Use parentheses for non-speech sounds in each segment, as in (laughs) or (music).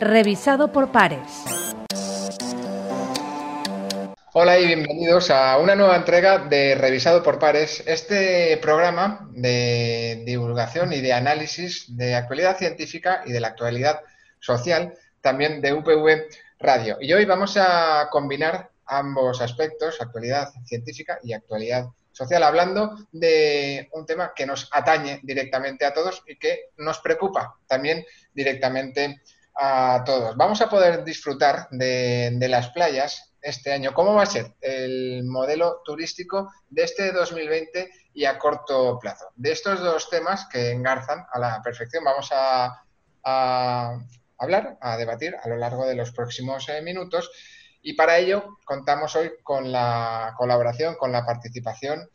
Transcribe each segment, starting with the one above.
Revisado por pares. Hola y bienvenidos a una nueva entrega de Revisado por Pares, este programa de divulgación y de análisis de actualidad científica y de la actualidad social, también de UPV Radio. Y hoy vamos a combinar ambos aspectos, actualidad científica y actualidad social, hablando de un tema que nos atañe directamente a todos y que nos preocupa también directamente a todos. Vamos a poder disfrutar de, las playas este año. ¿Cómo va a ser el modelo turístico de este 2020 y a corto plazo? De estos dos temas que engarzan a la perfección vamos a, hablar, a debatir a lo largo de los próximos eh, minutos y para ello contamos hoy con la colaboración, con la participación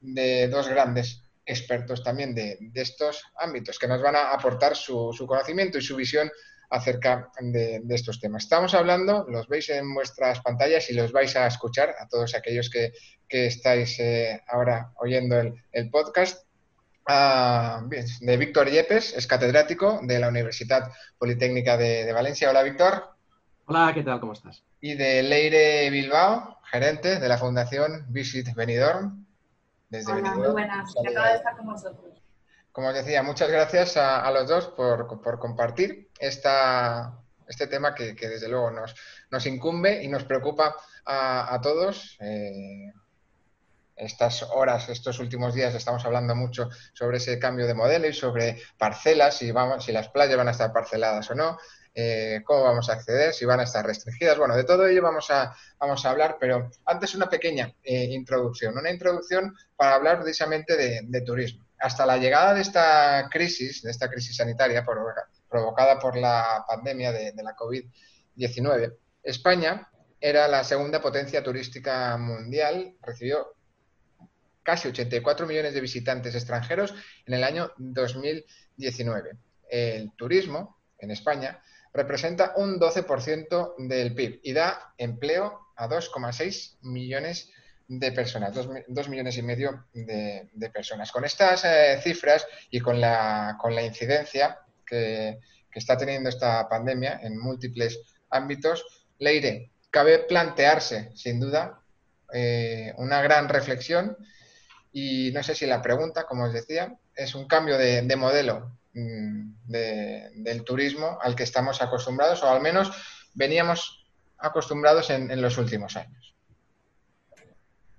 de dos grandes expertos también de, estos ámbitos que nos van a aportar su, conocimiento y su visión acerca de, estos temas. Estamos hablando, los veis en vuestras pantallas y los vais a escuchar a todos aquellos que, estáis eh, ahora oyendo el, podcast. Ah, de Víctor Yepes, es catedrático de la Universidad Politécnica de, Valencia. Hola, Víctor. Hola, ¿qué tal? ¿Cómo estás? Y de Leire Bilbao, gerente de la Fundación Visit Benidorm. Desde Hola, muy buenas. Encantado de estar con vosotros como os decía, muchas gracias a, los dos por, compartir esta, este tema que, desde luego nos, nos, incumbe y nos preocupa a, todos. Eh, estas horas, estos últimos días, estamos hablando mucho sobre ese cambio de modelo y sobre parcelas, si, vamos, si las playas van a estar parceladas o no, eh, cómo vamos a acceder, si van a estar restringidas. Bueno, de todo ello vamos a, vamos a hablar, pero antes una pequeña eh, introducción, una introducción para hablar precisamente de turismo hasta la llegada de esta crisis, de esta crisis sanitaria provocada por la pandemia de, la COVID-19, España era la segunda potencia turística mundial, recibió casi 84 millones de visitantes extranjeros en el año 2019. El turismo en España representa un 12% del PIB y da empleo a 2,6 millones de personas, dos, millones y medio de, personas. Con estas eh, cifras y con la, con la incidencia que, está teniendo esta pandemia en múltiples ámbitos, Leire, cabe plantearse, sin duda, eh, una gran reflexión y no sé si la pregunta, como os decía, es un cambio de, modelo mm, del turismo al que estamos acostumbrados o al menos veníamos acostumbrados en los últimos años.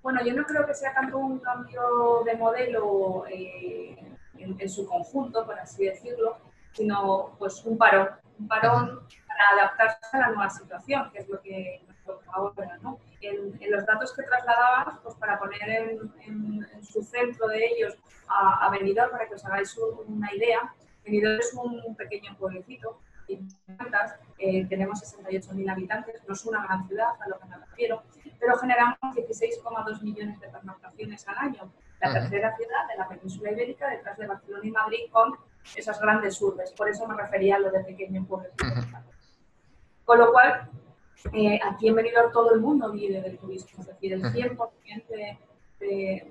Bueno, yo no creo que sea tanto un cambio de modelo eh, en, su conjunto, por así decirlo, sino pues un parón, un parón para adaptarse a la nueva situación, que es lo que nos toca ahora, ¿no? En, los datos que trasladabas, pues para poner en, su centro de ellos a, a Benidorm, para que os hagáis una idea, Benidorm es un pequeño pueblecito eh, tenemos 68.000 habitantes, no es una gran ciudad a lo que me refiero, pero generamos 16,2 millones de pernoctaciones al año. La tercera ciudad de la península ibérica, detrás de Barcelona y Madrid, con esas grandes urbes. Por eso me refería a lo de pequeño pueblo. Con lo cual, eh, aquí en Benidorm todo el mundo vive del turismo, es decir, el 100% de,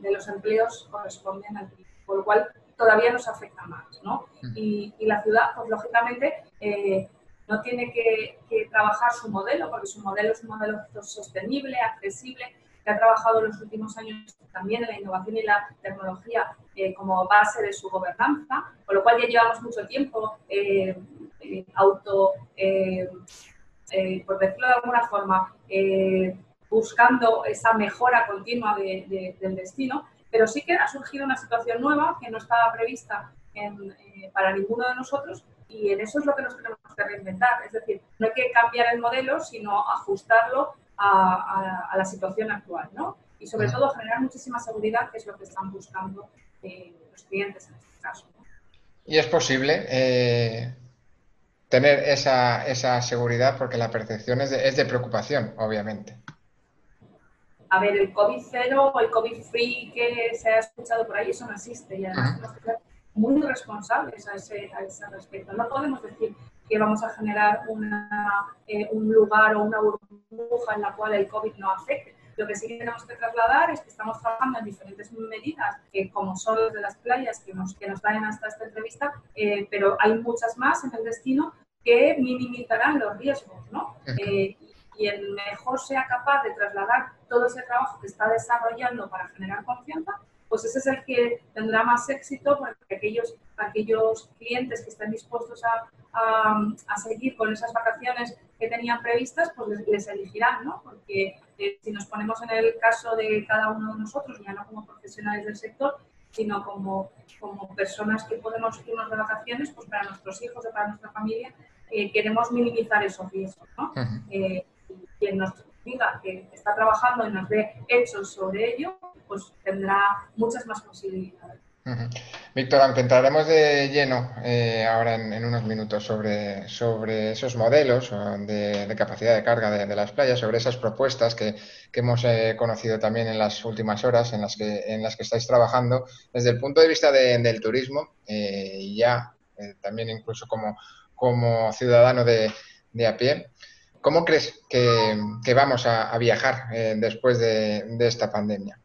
de, los empleos corresponden al turismo. Con lo cual, todavía nos afecta más, ¿no? Y, la ciudad, pues lógicamente, eh, no tiene que, trabajar su modelo, porque su modelo es un modelo sostenible, accesible, que ha trabajado en los últimos años también en la innovación y la tecnología eh, como base de su gobernanza, con lo cual ya llevamos mucho tiempo eh, auto, por decirlo de alguna forma, buscando esa mejora continua del destino pero sí que ha surgido una situación nueva que no estaba prevista eh, para ninguno de nosotros y en eso es lo que nos tenemos que reinventar. Es decir, no hay que cambiar el modelo, sino ajustarlo a, la situación actual, ¿no? Y sobre todo generar muchísima seguridad, que es lo que están buscando eh, los clientes en este caso. Y es posible eh, tener esa, esa, seguridad porque la percepción es de, es de preocupación, obviamente a ver, el COVID-0 o el COVID-free que se ha escuchado por ahí, eso no existe y además tenemos que ser muy responsables a ese, a ese respecto. No podemos decir que vamos a generar una, eh, un lugar o una burbuja en la cual el COVID no afecte. Lo que sí tenemos que trasladar es que estamos trabajando en diferentes medidas, que como son las de las playas que nos, que nos traen hasta esta entrevista, eh, pero hay muchas más en el destino que minimizarán los riesgos, ¿no? Eh, y el mejor sea capaz de trasladar todo ese trabajo que está desarrollando para generar confianza, pues ese es el que tendrá más éxito porque aquellos, aquellos clientes que estén dispuestos a, a, seguir con esas vacaciones que tenían previstas, pues les, elegirán, ¿no? Porque eh, si nos ponemos en el caso de cada uno de nosotros, ya no como profesionales del sector, sino como, como personas que podemos irnos de vacaciones, pues para nuestros hijos o para nuestra familia, eh, queremos minimizar esos riesgos, ¿no? Eh, quien nos diga que está trabajando y nos dé hechos sobre ello, pues tendrá muchas más posibilidades. Víctor, aunque entraremos de lleno eh, ahora en, unos minutos sobre, sobre esos modelos de, capacidad de carga de, las playas, sobre esas propuestas que, hemos eh, conocido también en las últimas horas en las que, en las que estáis trabajando, desde el punto de vista del turismo, eh, ya también incluso como, como ciudadano de, a pie, ¿cómo crees que, vamos a, viajar después de esta pandemia?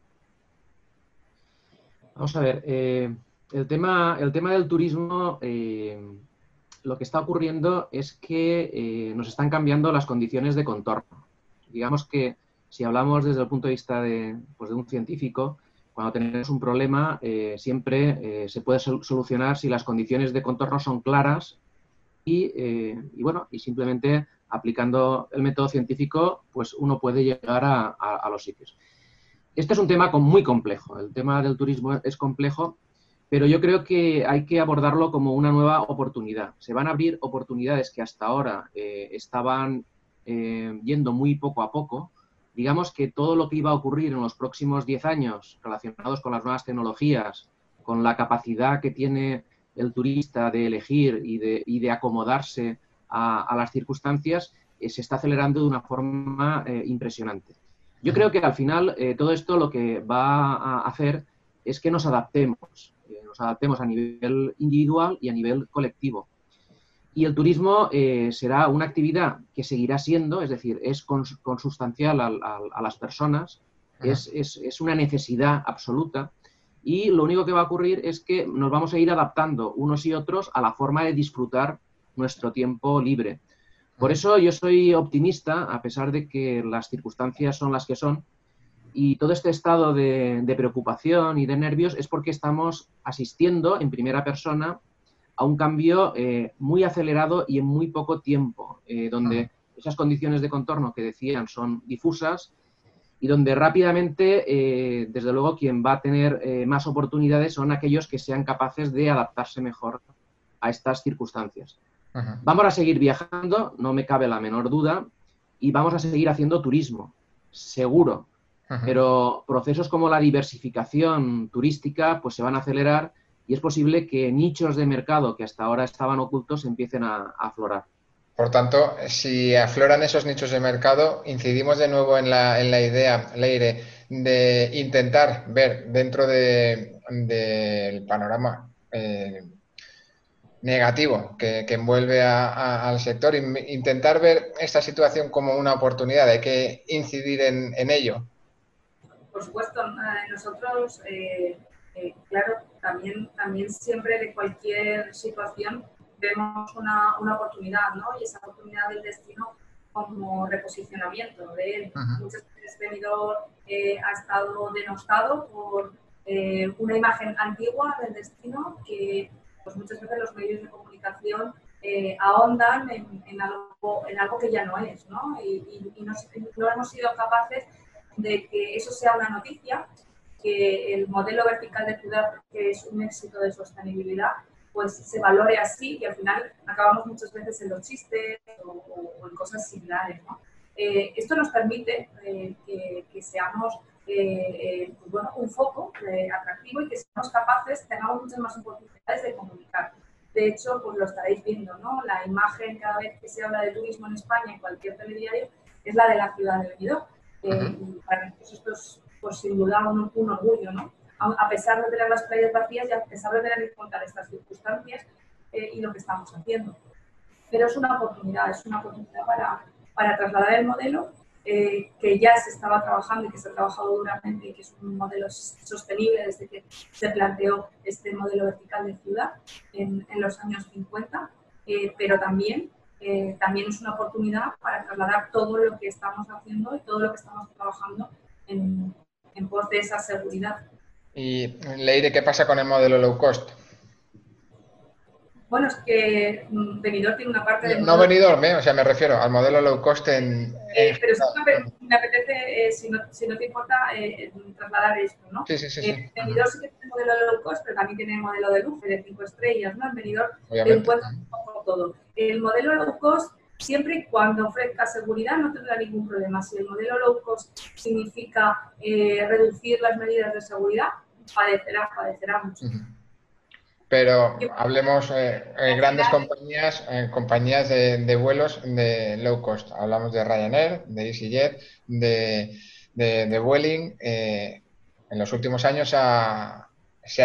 Vamos a ver, eh, el, tema, el tema del turismo, eh, lo que está ocurriendo es que eh, nos están cambiando las condiciones de contorno. Digamos que si hablamos desde el punto de vista de, pues, de un científico, cuando tenemos un problema, siempre se puede solucionar si las condiciones de contorno son claras y, bueno, y simplemente aplicando el método científico, pues uno puede llegar a los sitios. Este es un tema muy complejo. El tema del turismo es complejo, pero yo creo que hay que abordarlo como una nueva oportunidad. Se van a abrir oportunidades que hasta ahora eh, estaban eh, yendo muy poco a poco. Digamos que todo lo que iba a ocurrir en los próximos 10 años relacionados con las nuevas tecnologías, con la capacidad que tiene el turista de elegir y de, acomodarse a, las circunstancias, eh, se está acelerando de una forma impresionante. Yo creo que al final eh, todo esto lo que va a hacer es que nos adaptemos, eh, nos adaptemos a nivel individual y a nivel colectivo. Y el turismo eh, será una actividad que seguirá siendo, es decir, es consustancial a, las personas, es, es, una necesidad absoluta. Y lo único que va a ocurrir es que nos vamos a ir adaptando unos y otros a la forma de disfrutar nuestro tiempo libre. Por eso yo soy optimista, a pesar de que las circunstancias son las que son, y todo este estado de, preocupación y de nervios es porque estamos asistiendo en primera persona a un cambio eh, muy acelerado y en muy poco tiempo, eh, donde esas condiciones de contorno que decían son difusas y donde rápidamente, eh, desde luego, quien va a tener más oportunidades son aquellos que sean capaces de adaptarse mejor a estas circunstancias. Vamos a seguir viajando, no me cabe la menor duda, y vamos a seguir haciendo turismo, seguro. Pero procesos como la diversificación turística pues se van a acelerar y es posible que nichos de mercado que hasta ahora estaban ocultos empiecen a, aflorar. Por tanto, si afloran esos nichos de mercado, incidimos de nuevo en la, en la idea, Leire, de intentar ver dentro del panorama eh, negativo que, envuelve al sector. Intentar ver esta situación como una oportunidad, hay que incidir en, ello. Por supuesto, eh, nosotros, eh, eh, claro, también, también siempre de cualquier situación vemos una, una, oportunidad, ¿no? Y esa oportunidad del destino como reposicionamiento de él. Muchas veces venidor ha estado denostado por una imagen antigua del destino que pues muchas veces los medios de comunicación eh, ahondan en, algo, en algo que ya no es, ¿no? Y, no, hemos sido capaces de que eso sea una noticia, que el modelo vertical de ciudad, que es un éxito de sostenibilidad, pues se valore así y al final acabamos muchas veces en los chistes o, en cosas similares, ¿no? Eh, esto nos permite eh, que, seamos pues bueno, un foco atractivo y que seamos capaces, tengamos muchas más oportunidades de comunicar. De hecho, pues lo estaréis viendo, ¿no? La imagen cada vez que se habla de turismo en España, en cualquier telediario, es la de la ciudad de Benidorm. Eh, y para nosotros esto es, pues, sin duda, un, orgullo, ¿no? A, pesar de tener las playas vacías y a pesar de tener que contar estas circunstancias eh, y lo que estamos haciendo. Pero es una oportunidad, es una oportunidad para, para trasladar el modelo eh, que ya se estaba trabajando y que se ha trabajado duramente y que es un modelo sostenible desde que se planteó este modelo vertical de ciudad en, los años 50, eh, pero también, eh, también es una oportunidad para trasladar todo lo que estamos haciendo y todo lo que estamos trabajando en, en pos de esa seguridad. Y Leire, ¿qué pasa con el modelo low cost? Bueno, es que Benidorm tiene una parte de... No Benidorm, ¿eh? o sea, me refiero al modelo low cost en... Eh, pero sí me, apetece, eh, si, no, si, no, te importa, eh, trasladar esto, ¿no? Sí, sí, sí. sí. Benidorm sí que tiene modelo low cost, pero también tiene modelo de lujo, de cinco estrellas, ¿no? En Benidorm te todo. El modelo low cost, siempre y cuando ofrezca seguridad, no tendrá ningún problema. Si el modelo low cost significa reducir las medidas de seguridad, padecerá, padecerá mucho. Pero hablemos de eh, grandes compañías, eh, compañías de, vuelos de low cost. Hablamos de Ryanair, de EasyJet, de, de, Vueling. Eh, en los últimos años se ha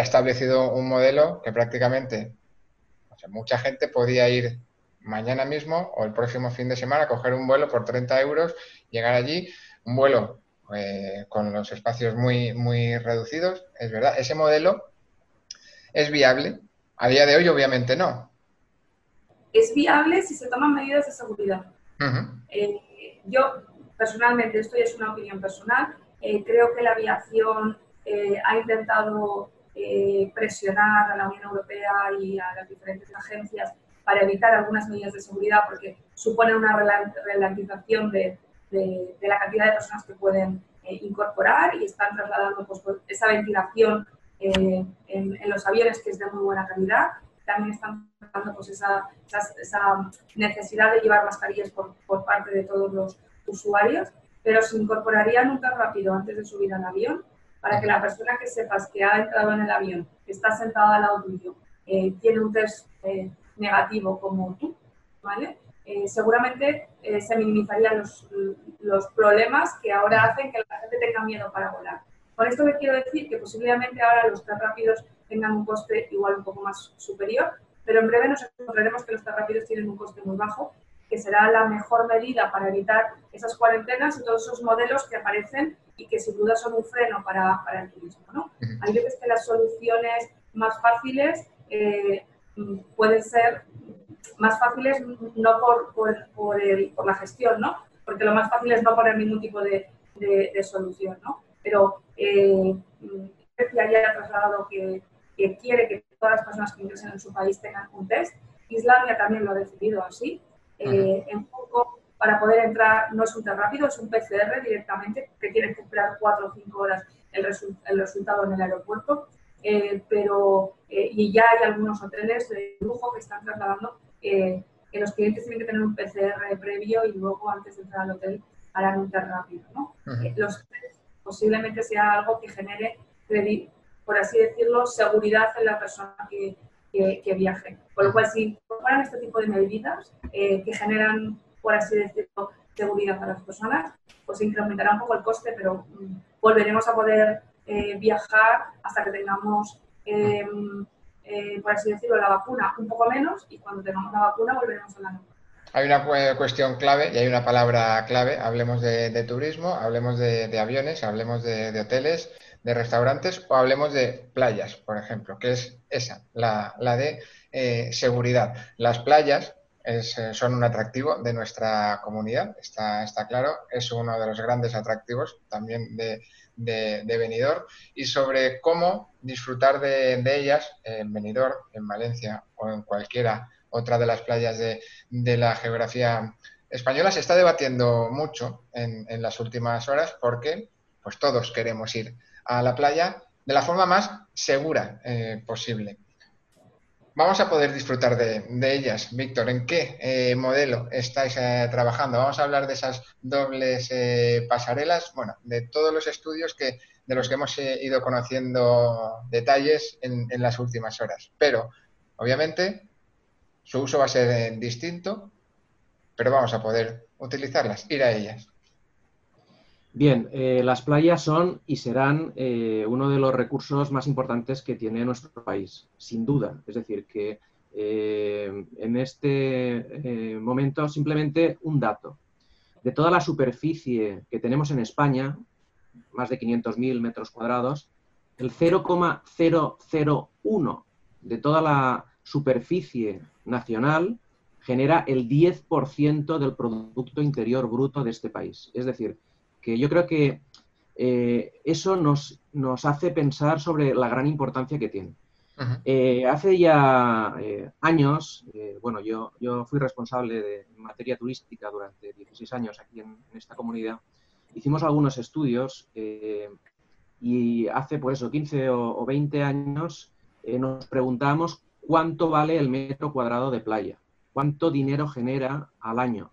establecido un modelo que prácticamente mucha gente podía ir mañana mismo o el próximo fin de semana, coger un vuelo por 30 euros, llegar allí, un vuelo con los espacios muy, muy reducidos. Es verdad, ese modelo ¿Es viable? A día de hoy, obviamente no. Es viable si se toman medidas de seguridad. Eh, yo, personalmente, esto ya es una opinión personal, eh, creo que la aviación eh, ha intentado presionar a la Unión Europea y a las diferentes agencias para evitar algunas medidas de seguridad porque supone una ralentización de, la cantidad de personas que pueden incorporar y están trasladando pues, pues esa ventilación eh, en, los aviones, que es de muy buena calidad. También están dando pues, esa, esa, necesidad de llevar mascarillas por, por, parte de todos los usuarios, pero se incorporaría nunca rápido antes de subir al avión para que la persona que sepas que ha entrado en el avión, que está sentada al lado tuyo, eh, tiene un test eh, negativo como tú, ¿vale? seguramente se minimizarían los, los problemas que ahora hacen que la gente tenga miedo para volar. Con esto me quiero decir que posiblemente ahora los test rápidos tengan un coste igual un poco más superior, pero en breve nos encontraremos que los test rápidos tienen un coste muy bajo, que será la mejor medida para evitar esas cuarentenas y todos esos modelos que aparecen y que sin duda son un freno para, para el turismo. ¿no? Hay veces que las soluciones más fáciles eh, pueden ser más fáciles no por, por, por, el, por, la gestión, ¿no? porque lo más fácil es no poner ningún tipo de, de, de solución. ¿no? Pero eh, Grecia ya ha trasladado que, quiere que todas las personas que ingresen en su país tengan un test. Islandia también lo ha decidido así. Eh, en poco, para poder entrar, no es un test rápido, es un PCR directamente, que tienes que esperar cuatro o cinco horas el, resultado en el aeropuerto. Eh, pero, y ya hay algunos hoteles de lujo que están trasladando que los clientes tienen que tener un PCR previo y luego, antes de entrar al hotel, harán un test rápido. ¿no? los posiblemente sea algo que genere, por así decirlo, seguridad en la persona que, que, viaje. Por lo cual, si incorporan este tipo de medidas eh, que generan, por así decirlo, seguridad para las personas, pues incrementará un poco el coste, pero mm, volveremos a poder eh, viajar hasta que tengamos, em, eh, por así decirlo, la vacuna un poco menos y cuando tengamos la vacuna volveremos a la norma. Hay una cuestión clave y hay una palabra clave. Hablemos de, turismo, hablemos de, aviones, hablemos de, hoteles, de restaurantes o hablemos de playas, por ejemplo, que es esa, la, de eh, seguridad. Las playas eh, son un atractivo de nuestra comunidad, está, está claro, es uno de los grandes atractivos también de, de, Benidorm y sobre cómo disfrutar de, ellas en Benidorm, en Valencia o en cualquiera otra de las playas de, la geografía española, se está debatiendo mucho en, las últimas horas porque pues todos queremos ir a la playa de la forma más segura eh, posible. Vamos a poder disfrutar de, ellas. Víctor, ¿en qué eh, modelo estáis eh, trabajando? Vamos a hablar de esas dobles pasarelas, bueno, de todos los estudios que, de los que hemos ido conociendo detalles en, en las últimas horas. Pero, obviamente, su uso va a ser eh, distinto, pero vamos a poder utilizarlas, ir a ellas. Bien, eh, las playas son y serán eh, uno de los recursos más importantes que tiene nuestro país, sin duda. Es decir, que en este momento simplemente un dato. de toda la superficie que tenemos en España, más de 500.000 metros cuadrados, el 0,001 de toda la superficie nacional genera el 10% del Producto Interior Bruto de este país. Es decir, que yo creo que eh, eso nos, nos, hace pensar sobre la gran importancia que tiene. Eh, hace ya eh, años, bueno, yo, yo fui responsable de materia turística durante 16 años aquí en, esta comunidad. Hicimos algunos estudios y hace pues eso, 15 o, o 20 años nos preguntamos cuánto vale el metro cuadrado de playa, cuánto dinero genera al año.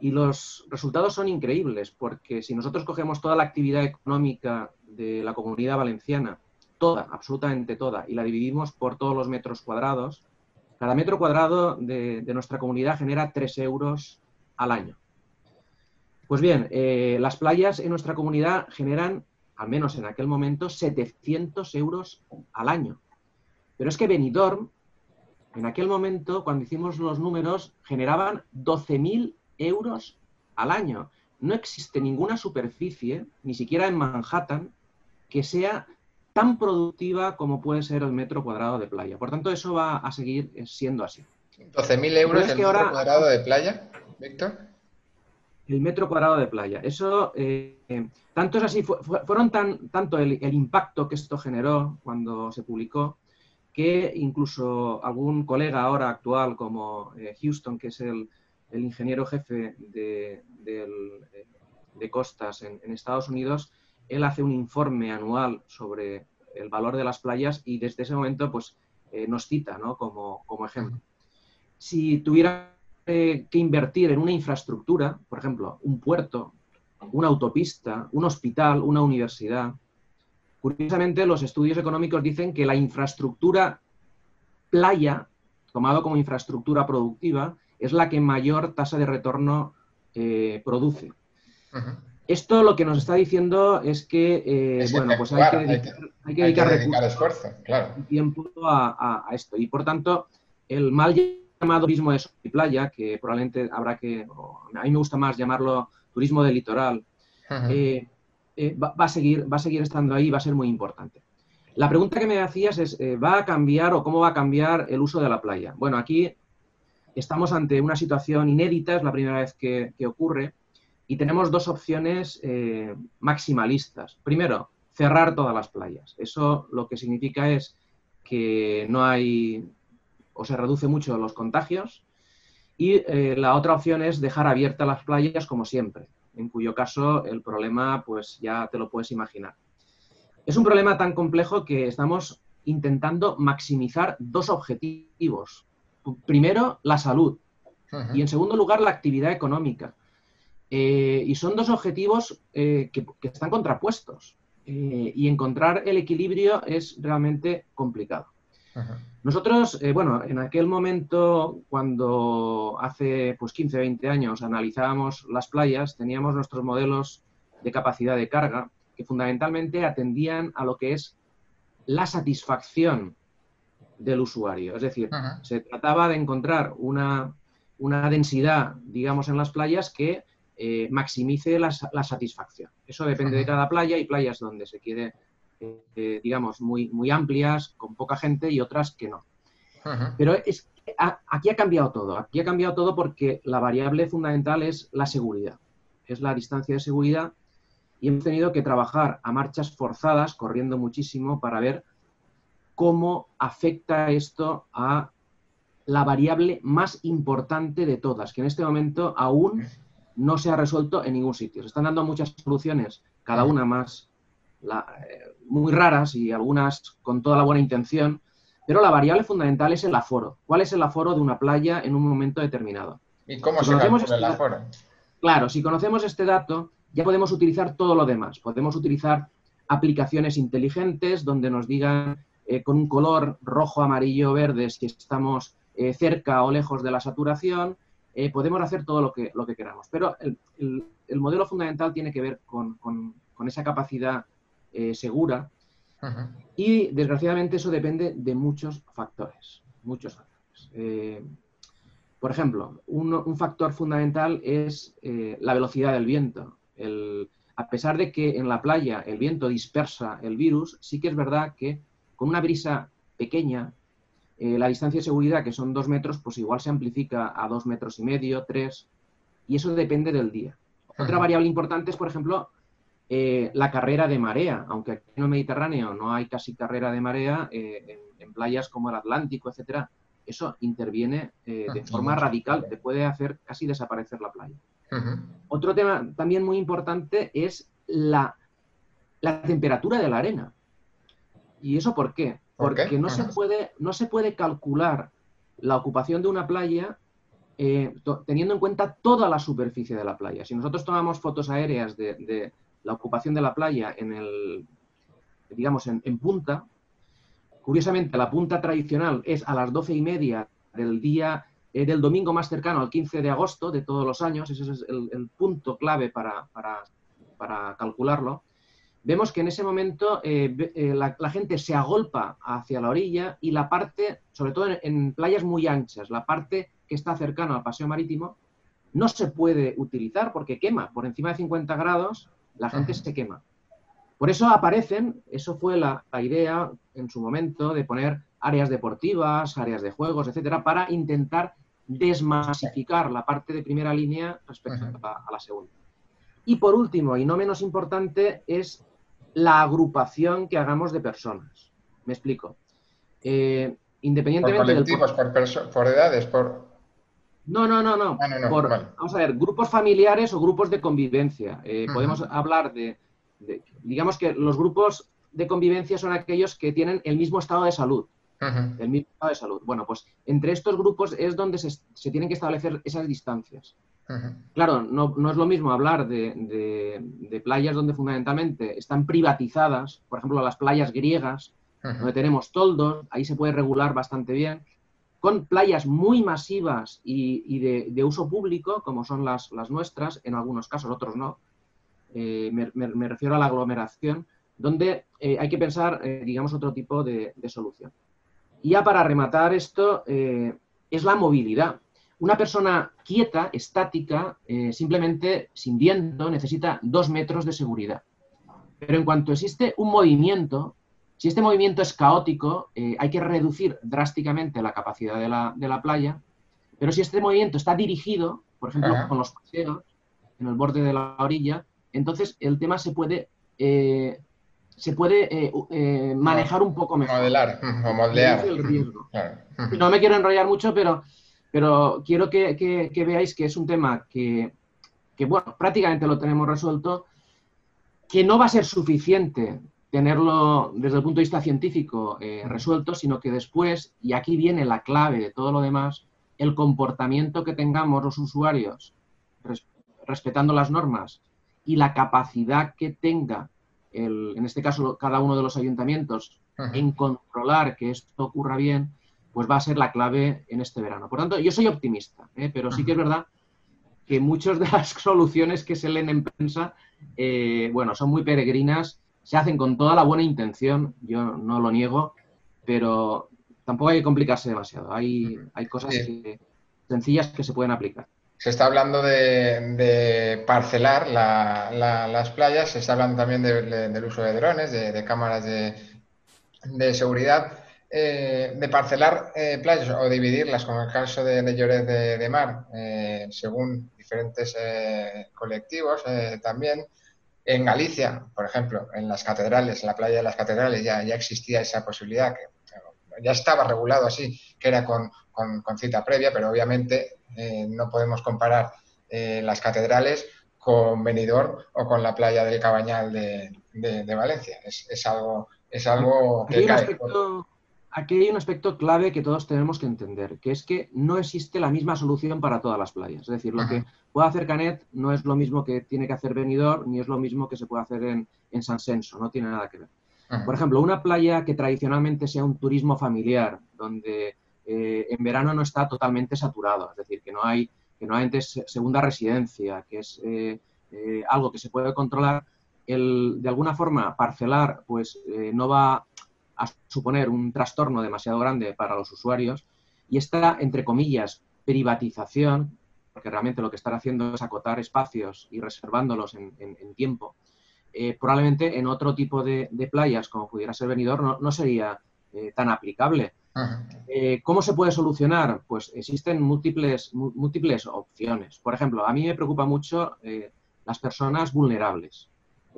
Y los resultados son increíbles, porque si nosotros cogemos toda la actividad económica de la comunidad valenciana, toda, absolutamente toda, y la dividimos por todos los metros cuadrados, cada metro cuadrado de, nuestra comunidad genera 3 euros al año. Pues bien, eh, las playas en nuestra comunidad generan, al menos en aquel momento, 700 euros al año. Pero es que Benidorm, en aquel momento, cuando hicimos los números, generaban 12.000 euros al año. No existe ninguna superficie, ni siquiera en Manhattan, que sea tan productiva como puede ser el metro cuadrado de playa. Por tanto, eso va a seguir siendo así. 12.000 euros el metro cuadrado de playa, Víctor. El metro cuadrado de playa. Eso, eh, tanto es así, fueron tan, tanto el, impacto que esto generó cuando se publicó, que incluso algún colega ahora actual como eh, Houston, que es el, ingeniero jefe de, costas en, Estados Unidos, él hace un informe anual sobre el valor de las playas y desde ese momento pues, eh, nos cita como, ejemplo. Si tuviera eh, que invertir en una infraestructura, por ejemplo, un puerto, una autopista, un hospital, una universidad, Curiosamente, los estudios económicos dicen que la infraestructura playa, tomado como infraestructura productiva, es la que mayor tasa de retorno eh, produce. Esto lo que nos está diciendo es que, eh, bueno, pues hay que dedicar, esfuerzo, tiempo a, esto. Y por tanto, el mal llamado turismo de sol y playa, que probablemente habrá que, a mí me gusta más llamarlo turismo de litoral, eh, va, a seguir, va a seguir estando ahí y va a ser muy importante. La pregunta que me hacías es, eh, ¿va a cambiar o cómo va a cambiar el uso de la playa? Bueno, aquí estamos ante una situación inédita, es la primera vez que, ocurre, y tenemos dos opciones eh, maximalistas. Primero, cerrar todas las playas. Eso lo que significa es que no hay o se reduce mucho los contagios. Y la otra opción es dejar abiertas las playas como siempre en cuyo caso el problema pues ya te lo puedes imaginar. Es un problema tan complejo que estamos intentando maximizar dos objetivos. Primero, la salud y en segundo lugar, la actividad económica. Eh, y son dos objetivos eh, que, están contrapuestos eh, y encontrar el equilibrio es realmente complicado. Nosotros, eh, bueno, en aquel momento, cuando hace pues 15, 20 años analizábamos las playas, teníamos nuestros modelos de capacidad de carga que fundamentalmente atendían a lo que es la satisfacción del usuario. Es decir, se trataba de encontrar una, densidad, digamos, en las playas que eh, maximice la, satisfacción. Eso depende de cada playa. y playas donde se quiere eh, digamos, muy, muy amplias, con poca gente y otras que no. Pero es, aquí ha cambiado todo. Aquí ha cambiado todo porque la variable fundamental es la seguridad. Es la distancia de seguridad y hemos tenido que trabajar a marchas forzadas, corriendo muchísimo, para ver cómo afecta esto a la variable más importante de todas, que en este momento aún no se ha resuelto en ningún sitio. Se están dando muchas soluciones, cada una más eh, muy raras y algunas con toda la buena intención, pero la variable fundamental es el aforo. ¿Cuál es el aforo de una playa en un momento determinado? ¿Y cómo se calcula el este aforo? Claro, si conocemos este dato, ya podemos utilizar todo lo demás. Podemos utilizar aplicaciones inteligentes donde nos digan eh, con un color rojo, amarillo, verde si estamos eh, cerca o lejos de la saturación. podemos hacer todo lo que, lo que queramos. Pero el, modelo fundamental tiene que ver con, con esa capacidad eh, segura. Y desgraciadamente eso depende de muchos factores. Muchos factores. Eh, Por ejemplo, un, factor fundamental es eh, la velocidad del viento. a pesar de que en la playa el viento dispersa el virus, sí que es verdad que con una brisa pequeña, eh, la distancia de seguridad, que son dos metros, pues igual se amplifica a dos metros y medio, tres, y eso depende del día. Otra variable importante es, por ejemplo, eh, la carrera de marea, aunque aquí en el Mediterráneo no hay casi carrera de marea, en, en, playas como el Atlántico, etcétera, eso interviene eh, de forma radical, te puede hacer casi desaparecer la playa. Otro tema también muy importante es la, temperatura de la arena. ¿Y eso por qué? Porque no, se puede, no se puede calcular la ocupación de una playa eh, teniendo en cuenta toda la superficie de la playa. Si nosotros tomamos fotos aéreas de, la ocupación de la playa en el, digamos, en punta, Curiosamente, la punta tradicional es a las doce y media del día eh, del domingo más cercano al 15 de agosto de todos los años, ese es el, punto clave para, calcularlo. Vemos que en ese momento eh, eh, la, gente se agolpa hacia la orilla y la parte, sobre todo en, playas muy anchas, la parte que está cercana al paseo marítimo, no se puede utilizar porque quema. Por encima de 50 grados, la gente se quema. Por eso aparecen, eso fue la, idea en su momento de poner áreas deportivas, áreas de juegos, etcétera, para intentar desmasificar la parte de primera línea respecto a, la segunda. Y por último, y no menos importante, es la agrupación que hagamos de personas. Me explico. Eh, independientemente por colectivos, por, edades, por... No, no, no, no. Ah, vamos a ver, grupos familiares o grupos de convivencia. Eh, podemos hablar de digamos que los grupos de convivencia son aquellos que tienen el mismo estado de salud. El mismo estado de salud. Bueno, pues entre estos grupos es donde se, tienen que establecer esas distancias. Claro, no, es lo mismo hablar de, playas donde fundamentalmente están privatizadas, por ejemplo, las playas griegas, donde tenemos toldos, ahí se puede regular bastante bien, con playas muy masivas y, de, uso público, como son las, nuestras, en algunos casos, otros no, eh, me, refiero a la aglomeración, donde eh, hay que pensar, eh, digamos, otro tipo de, solución. Y ya para rematar esto, es la movilidad. Una persona quieta, estática, simplemente sin viento, necesita dos metros de seguridad. Pero en cuanto existe un movimiento, si este movimiento es caótico, hay que reducir drásticamente la capacidad de la, de la, playa. Pero si este movimiento está dirigido, por ejemplo, con los paseos en el borde de la orilla, entonces el tema se puede, eh, se puede eh, eh, manejar un poco mejor. Modelar o moldear. No me quiero enrollar mucho, pero, pero quiero que, veáis que es un tema que, bueno, prácticamente lo tenemos resuelto, que no va a ser suficiente tenerlo desde el punto de vista científico resuelto, sino que después, y aquí viene la clave de todo lo demás, el comportamiento que tengamos los usuarios respetando las normas y la capacidad que tenga, el, en este caso cada uno de los ayuntamientos, en controlar que esto ocurra bien, pues va a ser la clave en este verano. Por tanto, yo soy optimista, ¿eh? pero sí que es verdad que muchas de las (laughs) soluciones que se leen en prensa, eh, bueno, son muy peregrinas, se hacen con toda la buena intención, yo no lo niego, pero tampoco hay que complicarse demasiado. Hay, hay cosas sencillas que se pueden aplicar se está hablando de, parcelar las playas, se está hablando también del uso de drones, de, cámaras de, seguridad, eh, de parcelar eh, playas o dividirlas, como el caso de, Lloret de, Mar, eh, según diferentes colectivos también. En Galicia, por ejemplo, en las catedrales, en la playa de las catedrales ya, ya existía esa posibilidad, que ya estaba regulado así, que era con, con cita previa, pero obviamente eh, no podemos comparar eh, las catedrales con Benidorm o con la playa del Cabañal de, Valencia. Es, algo, es algo que cae. Aquí hay un aspecto clave que todos tenemos que entender, que es que no existe la misma solución para todas las playas. Es decir, lo que puede hacer Canet no es lo mismo que tiene que hacer Benidorm, ni es lo mismo que se puede hacer en, San Senso, no tiene nada que ver. Por ejemplo, una playa que tradicionalmente sea un turismo familiar, donde eh, en verano no está totalmente saturado, es decir, que no hay, que no hay segunda residencia, que es eh, eh, algo que se puede controlar, el, de alguna forma parcelar pues no va a suponer un trastorno demasiado grande para los usuarios y está, entre comillas, privatización, porque realmente lo que están haciendo es acotar espacios y reservándolos en, tiempo, eh, probablemente en otro tipo de, playas, como pudiera ser venidor, no, sería eh, tan aplicable. Eh, ¿Cómo se puede solucionar? Pues existen múltiples, múltiples opciones. Por ejemplo, a mí me preocupa mucho las personas vulnerables.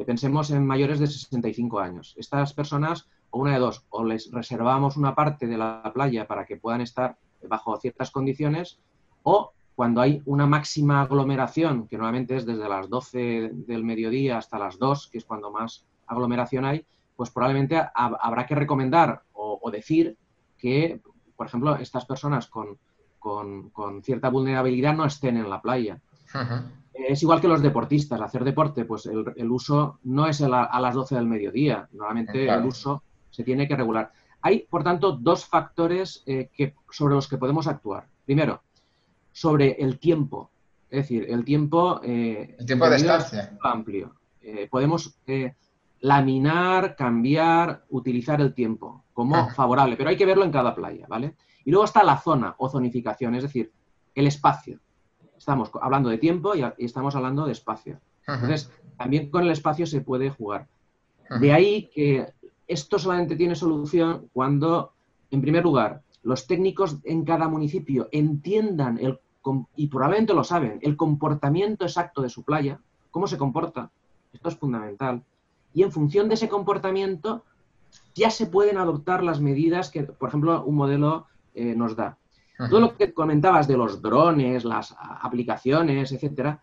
pensemos en mayores de 65 años. Estas personas, o una de dos, o les reservamos una parte de la playa para que puedan estar bajo ciertas condiciones, o cuando hay una máxima aglomeración, que normalmente es desde las 12 del mediodía hasta las 2, que es cuando más aglomeración hay, pues probablemente habrá que recomendar o, decir que, por ejemplo, estas personas con, cierta vulnerabilidad no estén en la playa. Es igual que los deportistas. Hacer deporte, pues el, uso no es a, las 12 del mediodía. Normalmente el uso se tiene que regular. Hay, por tanto, dos factores eh, que, sobre los que podemos actuar. Primero, sobre el tiempo. Es decir, el tiempo... Eh, el tiempo de estancia. Amplio. Eh, podemos eh, laminar, cambiar, utilizar el tiempo como ah. favorable, pero hay que verlo en cada playa, ¿vale? Y luego está la zona o zonificación, es decir, el espacio. Estamos hablando de tiempo y, estamos hablando de espacio. Entonces, también con el espacio se puede jugar. De ahí que esto solamente tiene solución cuando, en primer lugar, los técnicos en cada municipio entiendan el y probablemente lo saben, el comportamiento exacto de su playa, cómo se comporta, esto es fundamental. Y en función de ese comportamiento ya se pueden adoptar las medidas que, por ejemplo, un modelo eh, nos da. Todo lo que comentabas de los drones, las aplicaciones, etcétera,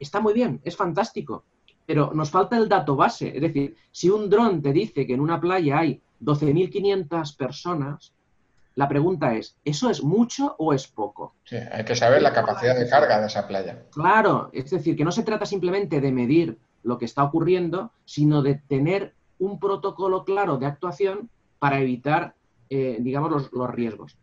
está muy bien, es fantástico, pero nos falta el dato base. Es decir, si un dron te dice que en una playa hay 12.500 personas, la pregunta es, ¿eso es mucho o es poco? Sí, hay que saber la capacidad de carga de esa playa. Claro, es decir, que no se trata simplemente de medir lo que está ocurriendo, sino de tener un protocolo claro de actuación para evitar, eh, digamos, los, riesgos.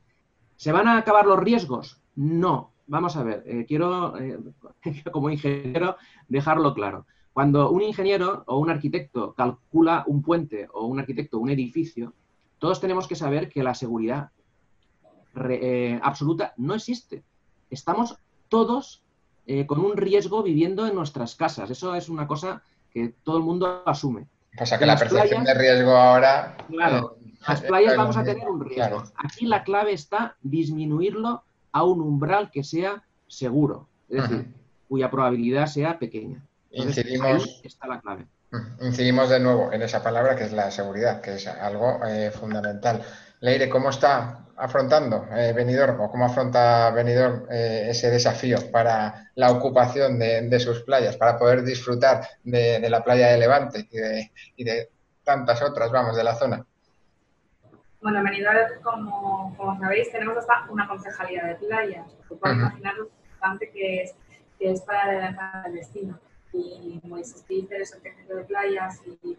¿Se van a acabar los riesgos? No. Vamos a ver, eh, quiero, eh, (laughs) como ingeniero, dejarlo claro. Cuando un ingeniero o un arquitecto calcula un puente o un arquitecto un edificio, todos tenemos que saber que la seguridad eh, absoluta no existe. Estamos todos eh, con un riesgo viviendo en nuestras casas. Eso es una cosa que todo el mundo asume. O sea que la percepción de riesgo ahora. Claro, eh, las playas vamos a tener un riesgo. Aquí la clave está disminuirlo a un umbral que sea seguro, es decir, cuya probabilidad sea pequeña. Incidimos. está la clave. Incidimos de nuevo en esa palabra que es la seguridad, que es algo fundamental. Leire, ¿cómo está afrontando eh, o cómo afronta Benidorm eh, ese desafío para la ocupación de, sus playas, para poder disfrutar de, la playa de Levante y de, tantas otras, vamos, de la zona? Bueno, en Benidorm, como, sabéis, tenemos hasta una concejalía de playas. Puedo imaginar lo importante que es, que es para, el destino. Y Moisés Peter es el técnico de playas y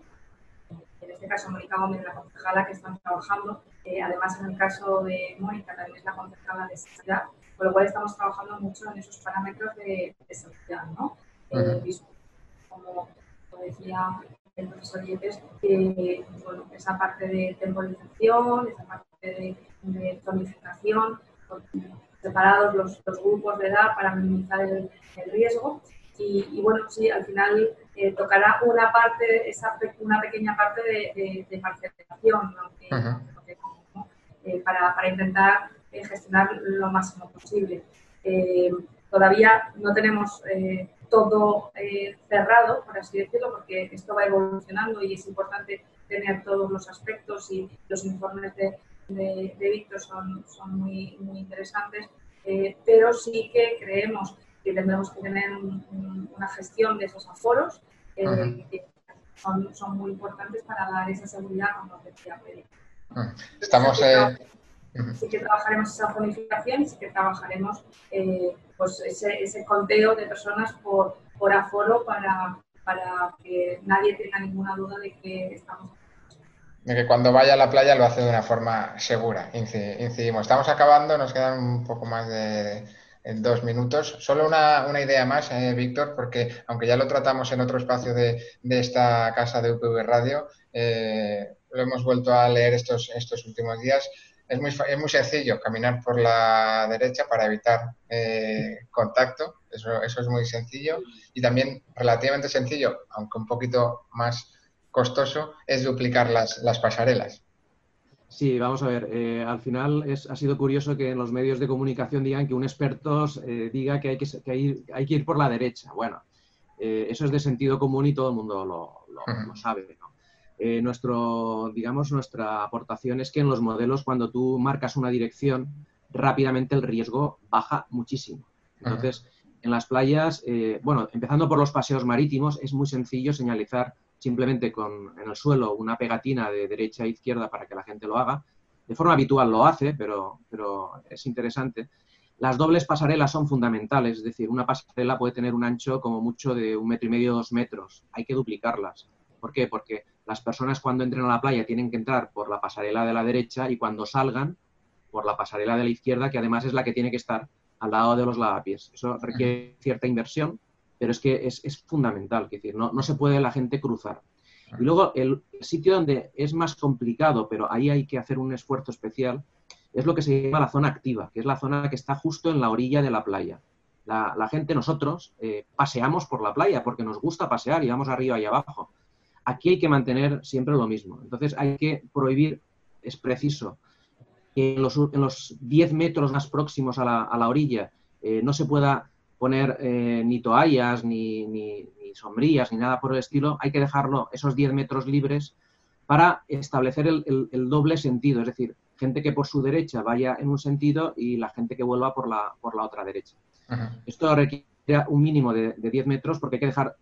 en este caso Mónica Gómez, la concejala que están trabajando. Eh, además, en el caso de Mónica, también es la concejala de seguridad, con lo cual estamos trabajando mucho en esos parámetros de, seguridad, ¿no? Eh, como, decía el profesor Yepes, que bueno, esa parte de temporización, esa parte de, de zonificación, separados los, los, grupos de edad para minimizar el, el riesgo y, bueno, sí, al final eh, tocará una parte, esa, una pequeña parte de, de, parcelación eh, para, para, intentar eh, gestionar lo máximo posible. todavía no tenemos todo cerrado, por así decirlo, porque esto va evolucionando y es importante tener todos los aspectos y los informes de, de, Víctor son, son muy, muy interesantes, pero sí que creemos que tendremos que tener una gestión de esos aforos eh, que son, muy importantes para dar esa seguridad, como decía Pedro. Estamos... Sí que, trabajaremos esa zonificación y sí que trabajaremos eh, pues ese, ese, conteo de personas por, por aforo para, para que nadie tenga ninguna duda de que estamos de que cuando vaya a la playa lo hace de una forma segura. Incidimos. Estamos acabando, nos quedan un poco más de, en dos minutos. Solo una, idea más, eh, Víctor, porque aunque ya lo tratamos en otro espacio de, esta casa de UPV Radio, eh, lo hemos vuelto a leer estos, estos últimos días. es muy, es muy sencillo caminar por la derecha para evitar eh, contacto, eso, eso es muy sencillo. Y también relativamente sencillo, aunque un poquito más costoso, es duplicar las, las pasarelas. Sí, vamos a ver. Eh, al final es, ha sido curioso que en los medios de comunicación digan que un experto eh, diga que hay que, que hay, hay, que ir por la derecha. Bueno, eh, eso es de sentido común y todo el mundo lo, lo, lo sabe. ¿no? Nuestro, digamos, nuestra aportación es que en los modelos, cuando tú marcas una dirección, rápidamente el riesgo baja muchísimo. Entonces, en las playas, eh, bueno, empezando por los paseos marítimos, es muy sencillo señalizar simplemente con en el suelo una pegatina de derecha a izquierda para que la gente lo haga. De forma habitual lo hace, pero, pero es interesante. Las dobles pasarelas son fundamentales, es decir, una pasarela puede tener un ancho como mucho de un metro y medio, dos metros. Hay que duplicarlas. ¿Por qué? Porque las personas cuando entren a la playa tienen que entrar por la pasarela de la derecha y cuando salgan por la pasarela de la izquierda, que además es la que tiene que estar al lado de los lavapiés. Eso requiere cierta inversión, pero es que es, es fundamental, es decir, no, no, se puede la gente cruzar. Y luego el sitio donde es más complicado, pero ahí hay que hacer un esfuerzo especial, es lo que se llama la zona activa, que es la zona que está justo en la orilla de la playa. La, la gente, nosotros, eh, paseamos por la playa porque nos gusta pasear y vamos arriba y abajo. Aquí hay que mantener siempre lo mismo. Entonces hay que prohibir, es preciso, que en los, en los 10 metros más próximos a la, a la orilla eh, no se pueda poner eh, ni toallas, ni, ni, ni, sombrillas, ni nada por el estilo. Hay que dejarlo esos 10 metros libres para establecer el, el, el, doble sentido, es decir, gente que por su derecha vaya en un sentido y la gente que vuelva por la, por la otra derecha. -huh. Esto requiere un mínimo de, de 10 metros porque hay que dejar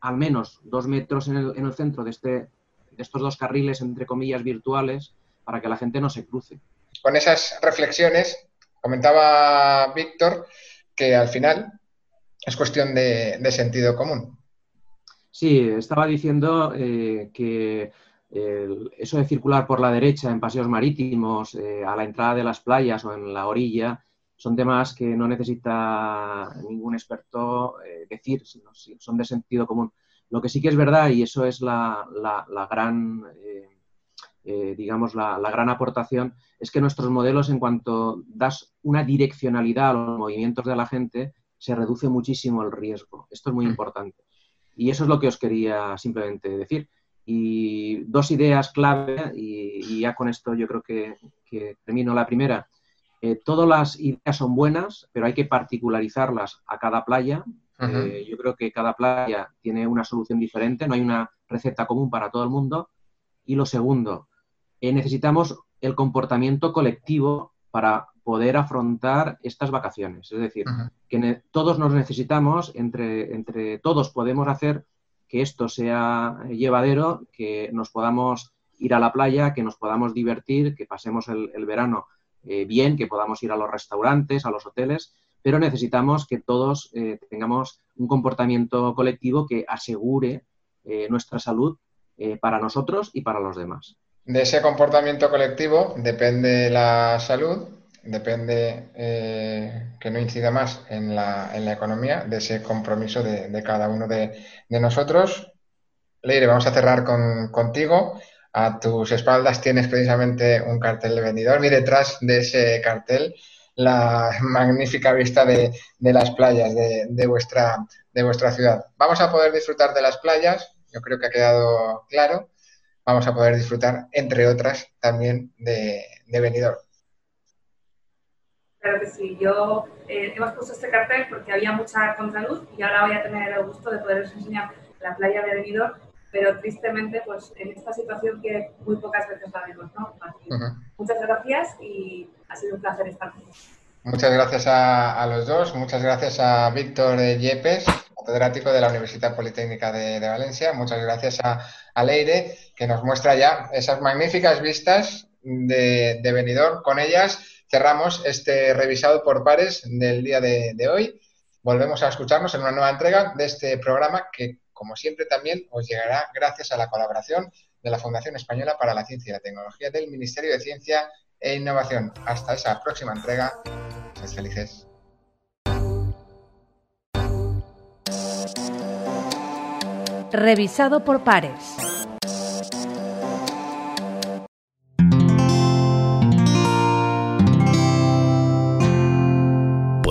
al menos dos metros en el, en el centro de, este, de estos dos carriles, entre comillas, virtuales, para que la gente no se cruce. Con esas reflexiones, comentaba Víctor que al final es cuestión de, sentido común. Sí, estaba diciendo eh, que eso de circular por la derecha en paseos marítimos, eh, a la entrada de las playas o en la orilla, son temas que no necesita ningún experto eh, decir, sino son de sentido común. Lo que sí que es verdad, y eso es la, gran, digamos, la, la, gran aportación, es que nuestros modelos, en cuanto das una direccionalidad a los movimientos de la gente, se reduce muchísimo el riesgo. Esto es muy importante. Y eso es lo que os quería simplemente decir. Y dos ideas clave, y, y ya con esto yo creo que, que termino la primera eh, todas las ideas son buenas, pero hay que particularizarlas a cada playa. Uh -huh. eh, yo creo que cada playa tiene una solución diferente, no hay una receta común para todo el mundo. Y lo segundo, eh, necesitamos el comportamiento colectivo para poder afrontar estas vacaciones. Es decir, uh -huh. que todos nos necesitamos, entre, entre todos podemos hacer que esto sea llevadero, que nos podamos ir a la playa, que nos podamos divertir, que pasemos el, el verano eh, bien, que podamos ir a los restaurantes, a los hoteles, pero necesitamos que todos eh, tengamos un comportamiento colectivo que asegure eh, nuestra salud para nosotros y para los demás. De ese comportamiento colectivo depende la salud, depende eh, que no incida más en la, en la, economía, de ese compromiso de, cada uno de, nosotros. Leire, vamos a cerrar con, contigo. A tus espaldas tienes precisamente un cartel de vendedor y detrás de ese cartel la (laughs) magnífica vista de, las playas de, de, vuestra, de vuestra ciudad. Vamos a poder disfrutar de las playas, yo creo que ha quedado claro. Vamos a poder disfrutar, entre otras, también de, de Benidorm. Claro que sí. Yo eh, hemos puesto este cartel porque había mucha contraluz y ahora voy a tener el gusto de poderos enseñar la playa de Benidorm pero tristemente, pues en esta situación que muy pocas veces la vemos, ¿no? Uh -huh. Muchas gracias y ha sido un placer estar con Muchas gracias a, a, los dos, muchas gracias a Víctor Yepes, catedrático de la Universidad Politécnica de, de Valencia, muchas gracias a, a, Leire, que nos muestra ya esas magníficas vistas de, de Benidorm. Con ellas cerramos este revisado por pares del día de, hoy. Volvemos a escucharnos en una nueva entrega de este programa que como siempre, también os llegará gracias a la colaboración de la Fundación Española para la Ciencia y la Tecnología del Ministerio de Ciencia e Innovación. Hasta esa próxima entrega. Felices. Revisado por pares.